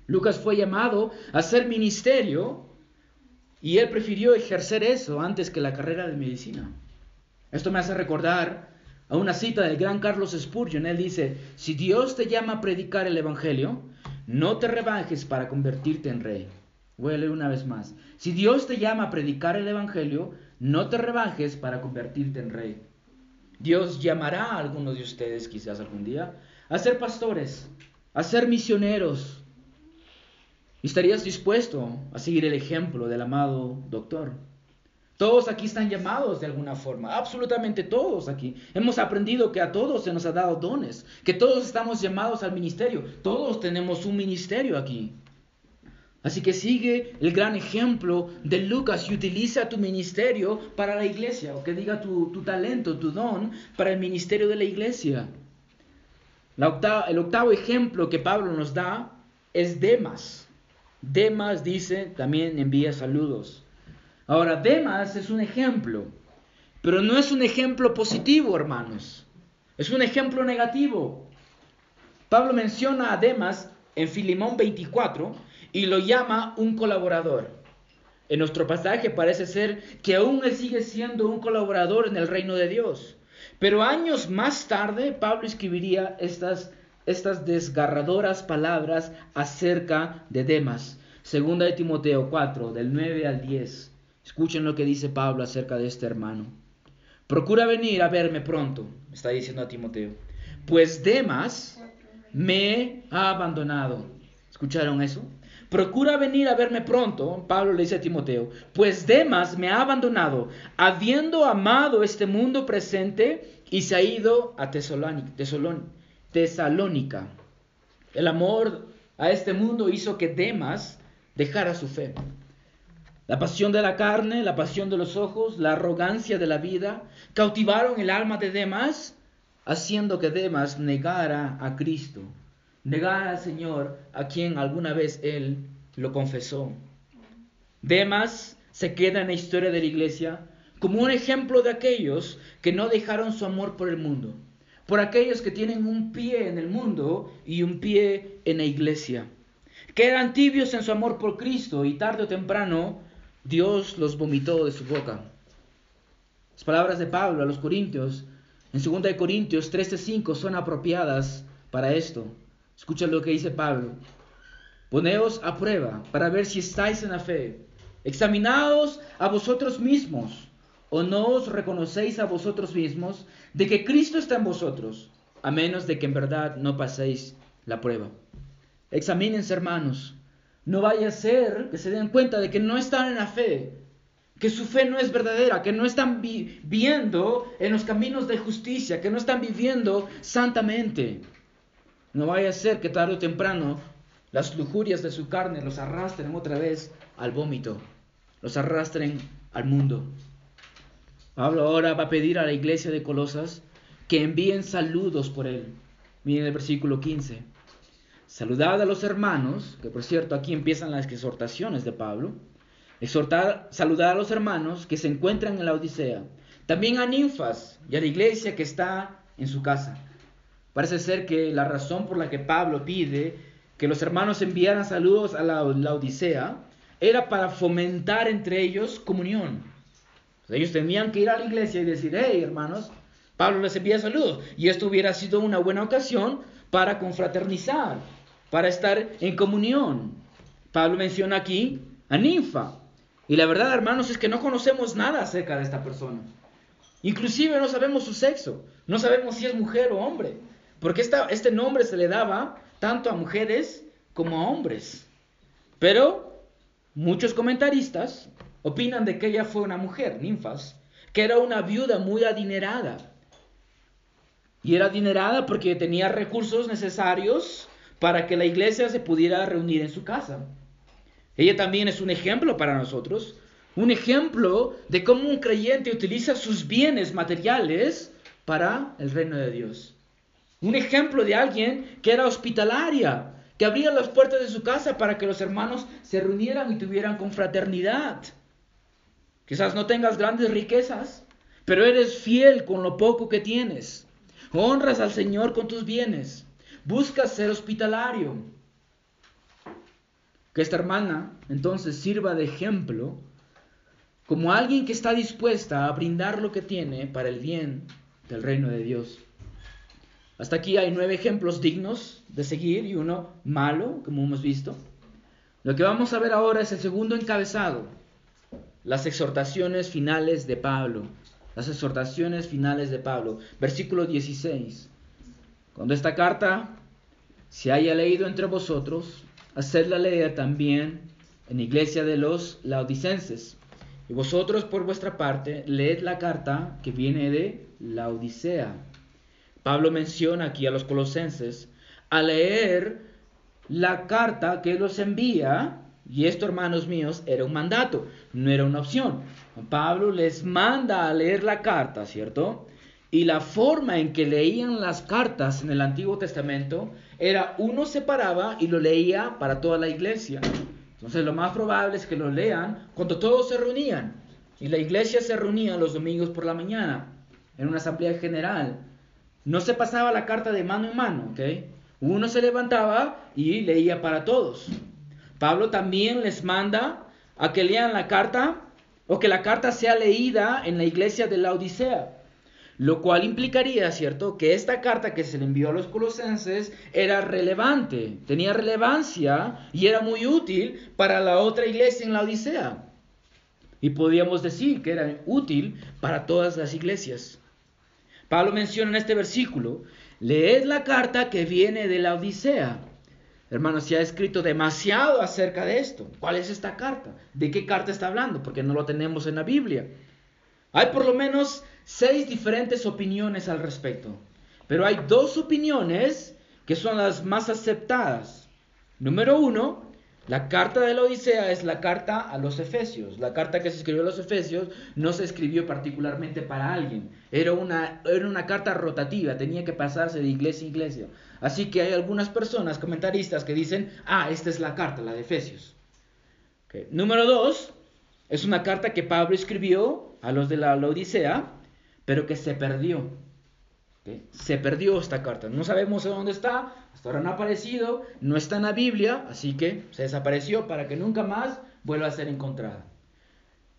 [SPEAKER 1] Lucas fue llamado a ser ministerio y él prefirió ejercer eso antes que la carrera de medicina. Esto me hace recordar a una cita del gran Carlos Spurgeon. Él dice, si Dios te llama a predicar el Evangelio, no te rebajes para convertirte en rey. Voy a leer una vez más. Si Dios te llama a predicar el Evangelio, no te rebajes para convertirte en rey. Dios llamará a algunos de ustedes quizás algún día a ser pastores, a ser misioneros. ¿Estarías dispuesto a seguir el ejemplo del amado doctor? Todos aquí están llamados de alguna forma, absolutamente todos aquí. Hemos aprendido que a todos se nos ha dado dones, que todos estamos llamados al ministerio, todos tenemos un ministerio aquí. Así que sigue el gran ejemplo de Lucas y utiliza tu ministerio para la iglesia, o que diga tu, talento, tu don para el ministerio de la iglesia. el octavo ejemplo que Pablo nos da es Demas. Demas dice, también envía saludos. Ahora, Demas es un ejemplo, pero no es un ejemplo positivo, hermanos. Es un ejemplo negativo. Pablo menciona a Demas en Filimón 24 y lo llama un colaborador. En nuestro pasaje parece ser que aún él sigue siendo un colaborador en el reino de Dios. Pero años más tarde Pablo escribiría estas, estas desgarradoras palabras acerca de Demas. Segunda de Timoteo 4, del 9 al 10. Escuchen lo que dice Pablo acerca de este hermano. Procura venir a verme pronto, está diciendo a Timoteo, pues Demas me ha abandonado. ¿Escucharon eso? Procura venir a verme pronto, Pablo le dice a Timoteo, pues Demas me ha abandonado, habiendo amado este mundo presente y se ha ido a Tesalónica. El amor a este mundo hizo que Demas dejara su fe. La pasión de la carne, la pasión de los ojos, la arrogancia de la vida, cautivaron el alma de Demas, haciendo que Demas negara a Cristo, negara al Señor a quien alguna vez él lo confesó. Demas se queda en la historia de la iglesia como un ejemplo de aquellos que no dejaron su amor por el mundo, por aquellos que tienen un pie en el mundo y un pie en la iglesia, que eran tibios en su amor por Cristo y tarde o temprano Dios los vomitó de su boca. Las palabras de Pablo a los Corintios, en 2 Corintios 13:5, son apropiadas para esto. Escucha lo que dice Pablo. Poneos a prueba para ver si estáis en la fe. Examinaos a vosotros mismos, o no os reconocéis a vosotros mismos de que Cristo está en vosotros, a menos de que en verdad no paséis la prueba. Examínense, hermanos, no vaya a ser que se den cuenta de que no están en la fe, que su fe no es verdadera, que no están viviendo en los caminos de justicia, que no están viviendo santamente. No vaya a ser que tarde o temprano las lujurias de su carne los arrastren otra vez al vómito. los arrastren al mundo. Pablo ahora va a pedir a la iglesia de Colosas que envíen saludos por él. Miren el versículo 15. Saludad a los hermanos, que por cierto aquí empiezan las exhortaciones de Pablo. Exhortar, saludar a los hermanos que se encuentran en la Odisea. También a ninfas y a la iglesia que está en su casa. Parece ser que la razón por la que Pablo pide que los hermanos enviaran saludos a la, Odisea era para fomentar entre ellos comunión. ellos tenían que ir a la iglesia y decir, hey hermanos, Pablo les envía saludos. Y esto hubiera sido una buena ocasión para confraternizar, para estar en comunión. Pablo menciona aquí a Ninfa. Y la verdad, hermanos, es que no conocemos nada acerca de esta persona. Inclusive no sabemos su sexo. No sabemos si es mujer o hombre. Porque este nombre se le daba tanto a mujeres como a hombres. Pero muchos comentaristas opinan de que ella fue una mujer, ninfas, que era una viuda muy adinerada. Y era adinerada porque tenía recursos necesarios para que la iglesia se pudiera reunir en su casa. Ella también es un ejemplo para nosotros, un ejemplo de cómo un creyente utiliza sus bienes materiales para el reino de Dios. Un ejemplo de alguien que era hospitalaria, que abría las puertas de su casa para que los hermanos se reunieran y tuvieran confraternidad. Quizás no tengas grandes riquezas, pero eres fiel con lo poco que tienes. Honras al Señor con tus bienes. Buscas ser hospitalario. Que esta hermana entonces sirva de ejemplo como alguien que está dispuesta a brindar lo que tiene para el bien del reino de Dios. Hasta aquí hay nueve ejemplos dignos de seguir y uno malo, como hemos visto. Lo que vamos a ver ahora es el segundo encabezado, las exhortaciones finales de Pablo. Las exhortaciones finales de Pablo. Versículo 16. Cuando esta carta se haya leído entre vosotros, hacedla leer también en iglesia de los laodicenses. Y vosotros por vuestra parte leed la carta que viene de la Odisea Pablo menciona aquí a los colosenses a leer la carta que los envía, y esto, hermanos míos, era un mandato, no era una opción. Pablo les manda a leer la carta, ¿cierto? Y la forma en que leían las cartas en el Antiguo Testamento era uno se paraba y lo leía para toda la iglesia. Entonces lo más probable es que lo lean cuando todos se reunían. Y la iglesia se reunía los domingos por la mañana en una asamblea general. No se pasaba la carta de mano en mano, ¿ok? Uno se levantaba y leía para todos. Pablo también les manda a que lean la carta o que la carta sea leída en la iglesia de la Odisea. Lo cual implicaría, ¿cierto?, que esta carta que se le envió a los colosenses era relevante, tenía relevancia y era muy útil para la otra iglesia en la Odisea. Y podríamos decir que era útil para todas las iglesias. Pablo menciona en este versículo, leed la carta que viene de la Odisea. Hermanos, se ha escrito demasiado acerca de esto. ¿Cuál es esta carta? ¿De qué carta está hablando? Porque no lo tenemos en la Biblia. Hay por lo menos seis diferentes opiniones al respecto. Pero hay dos opiniones que son las más aceptadas. Número uno, la carta de la Odisea es la carta a los Efesios. La carta que se escribió a los Efesios no se escribió particularmente para alguien. Era una, era una carta rotativa, tenía que pasarse de iglesia a iglesia. Así que hay algunas personas, comentaristas, que dicen, ah, esta es la carta, la de Efesios. Número dos, es una carta que Pablo escribió a los de la, Odisea, pero que se perdió. Se perdió esta carta. No sabemos dónde está, hasta ahora no ha aparecido, no está en la Biblia, así que se desapareció para que nunca más vuelva a ser encontrada.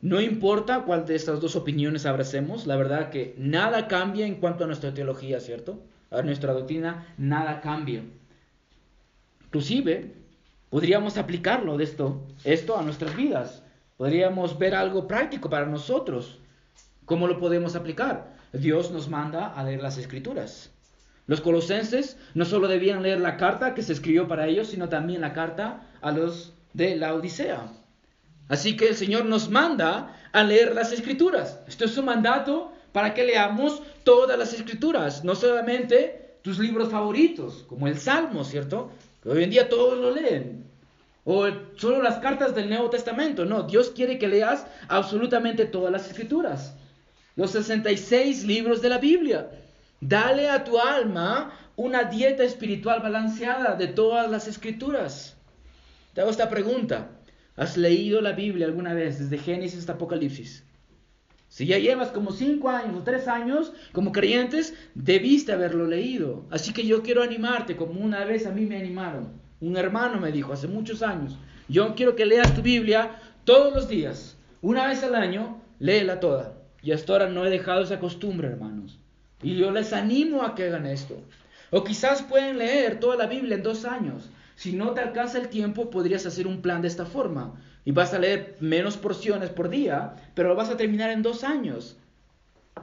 [SPEAKER 1] No importa cuál de estas dos opiniones abracemos, la verdad que nada cambia en cuanto a nuestra teología, ¿cierto? A nuestra doctrina, nada cambia. Inclusive, podríamos aplicarlo de esto, esto a nuestras vidas. Podríamos ver algo práctico para nosotros. ¿Cómo lo podemos aplicar? Dios nos manda a leer las escrituras. Los colosenses no solo debían leer la carta que se escribió para ellos, sino también la carta a los de la Odisea. Así que el Señor nos manda a leer las escrituras. Esto es un mandato para que leamos todas las escrituras, no solamente tus libros favoritos, como el Salmo, ¿cierto? Que hoy en día todos lo leen. o solo las cartas del Nuevo Testamento. No, Dios quiere que leas absolutamente todas las escrituras. Los 66 libros de la Biblia. Dale a tu alma una dieta espiritual balanceada de todas las escrituras. Te hago esta pregunta. ¿Has leído la Biblia alguna vez desde Génesis hasta Apocalipsis? Si ya llevas como cinco años o tres años como creyentes, debiste haberlo leído. Así que yo quiero animarte como una vez a mí me animaron. Un hermano me dijo hace muchos años, yo quiero que leas tu Biblia todos los días. Una vez al año, léela toda. Y hasta ahora no he dejado esa costumbre, hermanos. Y yo les animo a que hagan esto. O quizás pueden leer toda la Biblia en dos años. Si no te alcanza el tiempo, podrías hacer un plan de esta forma. Y vas a leer menos porciones por día, pero lo vas a terminar en dos años.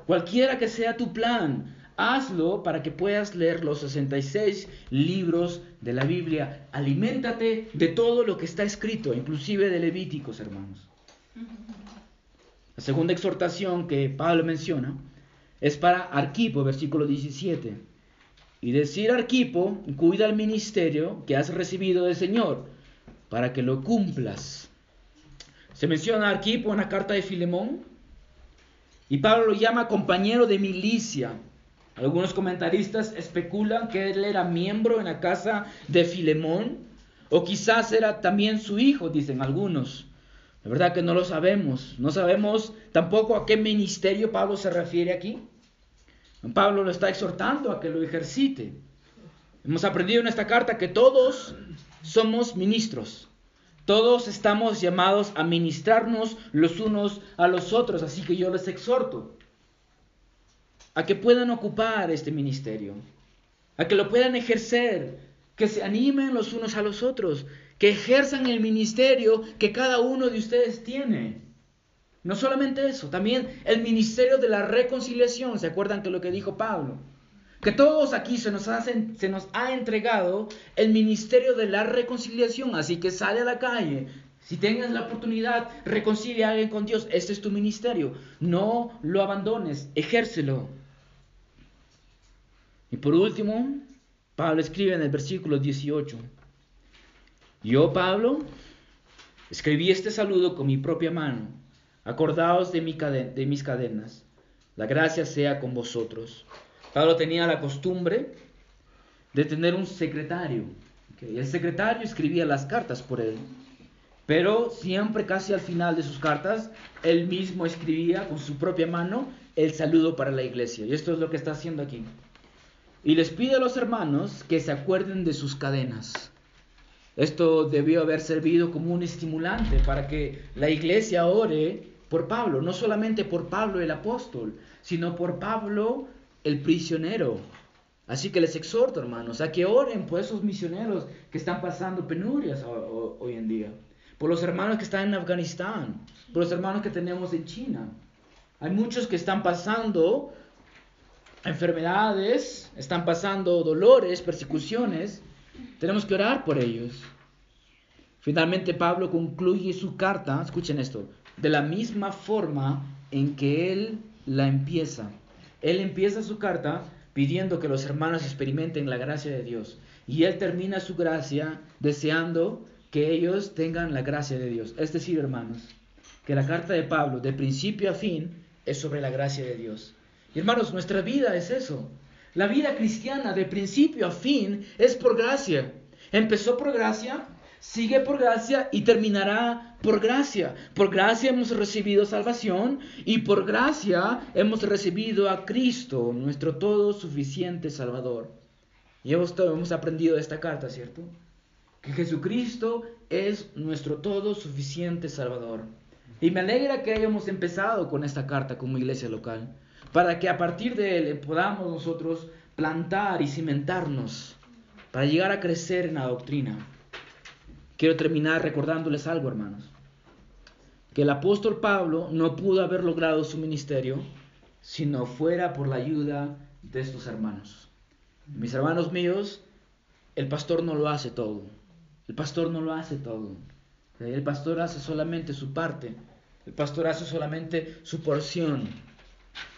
[SPEAKER 1] Cualquiera que sea tu plan, hazlo para que puedas leer los 66 libros de la Biblia. Aliméntate de todo lo que está escrito, inclusive de Levíticos, hermanos. La segunda exhortación que Pablo menciona es para Arquipo, versículo 17. Y decir Arquipo, cuida el ministerio que has recibido del Señor, para que lo cumplas. Se menciona Arquipo en la carta de Filemón, y Pablo lo llama compañero de milicia. Algunos comentaristas especulan que él era miembro en la casa de Filemón, o quizás era también su hijo, dicen algunos. La verdad que no lo sabemos. No sabemos tampoco a qué ministerio Pablo se refiere aquí. Pablo lo está exhortando a que lo ejercite. Hemos aprendido en esta carta que todos somos ministros. Todos estamos llamados a ministrarnos los unos a los otros. Así que yo les exhorto a que puedan ocupar este ministerio, a que lo puedan ejercer, que se animen los unos a los otros, que ejerzan el ministerio que cada uno de ustedes tiene. No solamente eso, también el ministerio de la reconciliación. ¿Se acuerdan que lo que dijo Pablo? Que todos aquí se nos, se nos ha entregado el ministerio de la reconciliación. Así que sale a la calle. Si tengas la oportunidad, reconcilia a alguien con Dios. Este es tu ministerio. No lo abandones, ejércelo. Y por último, Pablo escribe en el versículo 18. Yo, Pablo, escribí este saludo con mi propia mano. Acordaos de, mi de mis cadenas. La gracia sea con vosotros. Pablo tenía la costumbre de tener un secretario. El secretario escribía las cartas por él. Pero siempre, casi al final de sus cartas, él mismo escribía con su propia mano el saludo para la iglesia. Y esto es lo que está haciendo aquí. Y les pide a los hermanos que se acuerden de sus cadenas. Esto debió haber servido como un estimulante para que la iglesia ore por Pablo, no solamente por Pablo el apóstol, sino por Pablo el prisionero. Así que les exhorto, hermanos, a que oren por esos misioneros que están pasando penurias hoy en día, por los hermanos que están en Afganistán, por los hermanos que tenemos en China. Hay muchos que están pasando enfermedades, están pasando dolores, persecuciones, tenemos que orar por ellos. Finalmente Pablo concluye su carta, escuchen esto, de la misma forma en que él la empieza. Él empieza su carta pidiendo que los hermanos experimenten la gracia de Dios. Y él termina su gracia deseando que ellos tengan la gracia de Dios. Es decir, hermanos, que la carta de Pablo, de principio a fin, es sobre la gracia de Dios. Y hermanos, nuestra vida es eso. La vida cristiana de principio a fin es por gracia. Empezó por gracia, sigue por gracia y terminará por gracia. Por gracia hemos recibido salvación y por gracia hemos recibido a Cristo, nuestro todo suficiente Salvador. Y hemos, aprendido de esta carta, ¿cierto? Que Jesucristo es nuestro todo suficiente Salvador. Y me alegra que hayamos empezado con esta carta como iglesia local para que a partir de él podamos nosotros plantar y cimentarnos para llegar a crecer en la doctrina. Quiero terminar recordándoles algo, hermanos, que el apóstol Pablo no pudo haber logrado su ministerio si no fuera por la ayuda de estos hermanos. Mis hermanos míos, el pastor no lo hace todo. El pastor no lo hace todo. El pastor hace solamente su parte. El pastor hace solamente su porción.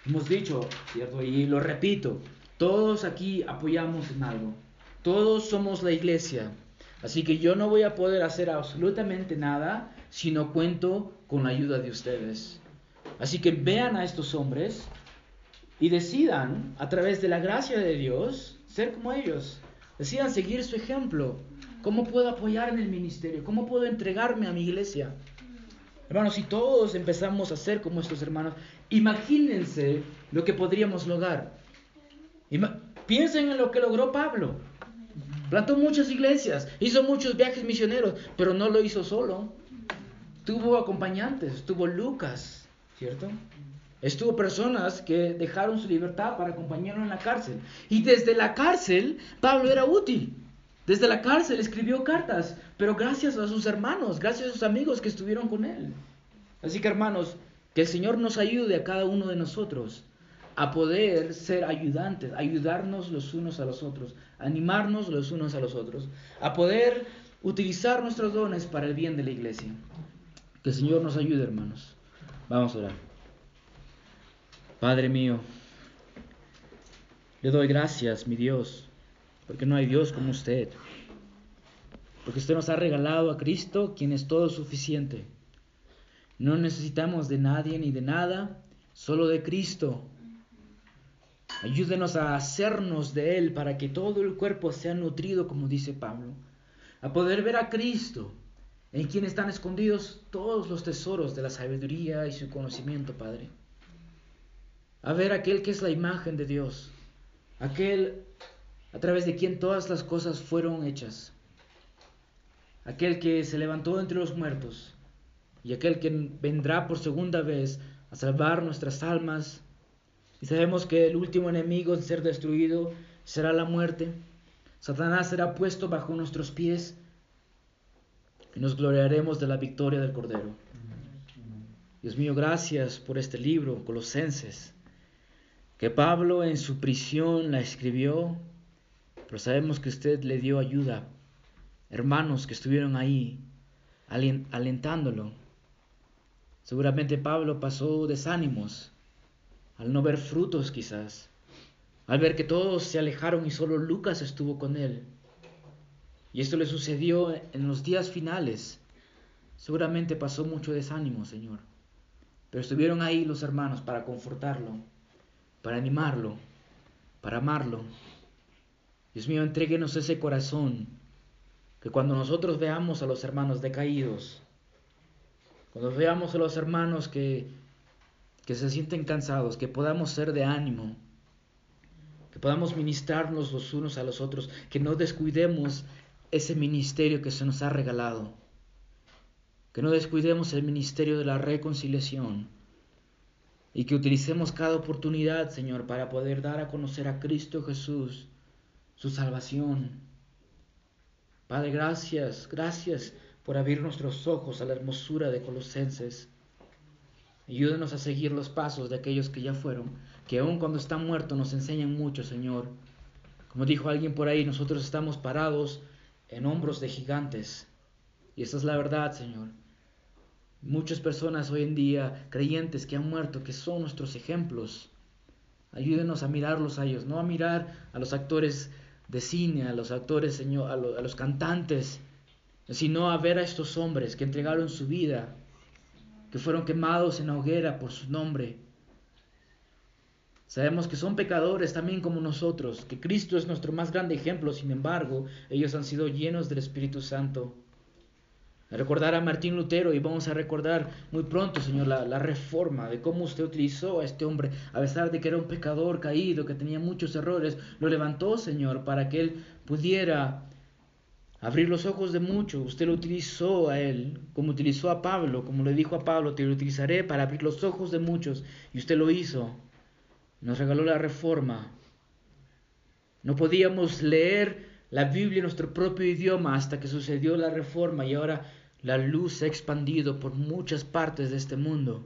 [SPEAKER 1] Hemos dicho, ¿cierto? Y lo repito, todos aquí apoyamos en algo. Todos somos la iglesia. Así que yo no voy a poder hacer absolutamente nada si no cuento con la ayuda de ustedes. Así que vean a estos hombres y decidan, a través de la gracia de Dios, ser como ellos. Decidan seguir su ejemplo. ¿Cómo puedo apoyar en el ministerio? ¿Cómo puedo entregarme a mi iglesia? Hermanos, si todos empezamos a ser como estos hermanos, imagínense lo que podríamos lograr. piensen en lo que logró Pablo. Plantó muchas iglesias, hizo muchos viajes misioneros, pero no lo hizo solo. Tuvo acompañantes, tuvo Lucas, ¿cierto? Estuvo personas que dejaron su libertad para acompañarlo en la cárcel. Y desde la cárcel, Pablo era útil. Desde la cárcel escribió cartas, pero gracias a sus hermanos, gracias a sus amigos que estuvieron con él. Así que hermanos, que el Señor nos ayude a cada uno de nosotros a poder ser ayudantes, ayudarnos los unos a los otros, animarnos los unos a los otros, a poder utilizar nuestros dones para el bien de la iglesia. Que el Señor nos ayude, hermanos. Vamos a orar. Padre mío, le doy gracias, mi Dios, porque no hay Dios como usted, porque usted nos ha regalado a Cristo, quien es todo suficiente. No necesitamos de nadie ni de nada, solo de Cristo, Ayúdenos a hacernos de Él para que todo el cuerpo sea nutrido, como dice Pablo. A poder ver a Cristo, en quien están escondidos todos los tesoros de la sabiduría y su conocimiento, Padre. A ver aquel que es la imagen de Dios, aquel a través de quien todas las cosas fueron hechas, aquel que se levantó entre los muertos y aquel que vendrá por segunda vez a salvar nuestras almas y sabemos que el último enemigo en ser destruido será la muerte. Satanás será puesto bajo nuestros pies y nos gloriaremos de la victoria del Cordero. Dios mío, gracias por este libro, Colosenses, que Pablo en su prisión la escribió, pero sabemos que usted le dio ayuda, hermanos que estuvieron ahí alentándolo. Seguramente Pablo pasó desánimos al no ver frutos quizás, al ver que todos se alejaron y solo Lucas estuvo con él. Y esto le sucedió en los días finales. Seguramente pasó mucho desánimo, Señor. Pero estuvieron ahí los hermanos para confortarlo, para animarlo, para amarlo. Dios mío, entréguenos ese corazón, que cuando nosotros veamos a los hermanos decaídos, cuando veamos a los hermanos que que se sienten cansados, que podamos ser de ánimo, que podamos ministrarnos los unos a los otros, que no descuidemos ese ministerio que se nos ha regalado, que no descuidemos el ministerio de la reconciliación y que utilicemos cada oportunidad, Señor, para poder dar a conocer a Cristo Jesús, su salvación. Padre, gracias, gracias por abrir nuestros ojos a la hermosura de Colosenses. Ayúdenos a seguir los pasos de aquellos que ya fueron, que aun cuando están muertos nos enseñan mucho, Señor. Como dijo alguien por ahí, nosotros estamos parados en hombros de gigantes. Y esa es la verdad, Señor. Muchas personas hoy en día, creyentes que han muerto, que son nuestros ejemplos. Ayúdenos a mirarlos a ellos, no a mirar a los actores de cine, a los actores, Señor, a, a los cantantes, sino a ver a estos hombres que entregaron su vida que fueron quemados en la hoguera por su nombre. Sabemos que son pecadores también como nosotros, que Cristo es nuestro más grande ejemplo, sin embargo, ellos han sido llenos del Espíritu Santo. Recordar a Martín Lutero y vamos a recordar muy pronto, Señor, la, la, reforma, de cómo usted utilizó a este hombre, a pesar de que era un pecador caído, que tenía muchos errores, lo levantó, Señor, para que él pudiera abrir los ojos de muchos. Usted lo utilizó a él, como utilizó a Pablo, como le dijo a Pablo, te lo utilizaré para abrir los ojos de muchos. Y usted lo hizo. Nos regaló la reforma. No podíamos leer la Biblia en nuestro propio idioma hasta que sucedió la reforma y ahora la luz se ha expandido por muchas partes de este mundo.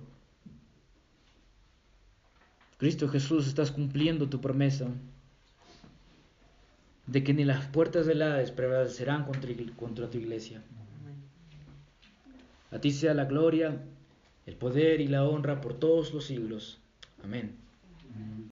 [SPEAKER 1] Cristo Jesús, estás cumpliendo tu promesa de que ni las puertas del Hades prevalecerán contra, contra tu iglesia. A ti sea la gloria, el poder y la honra por todos los siglos. Amén.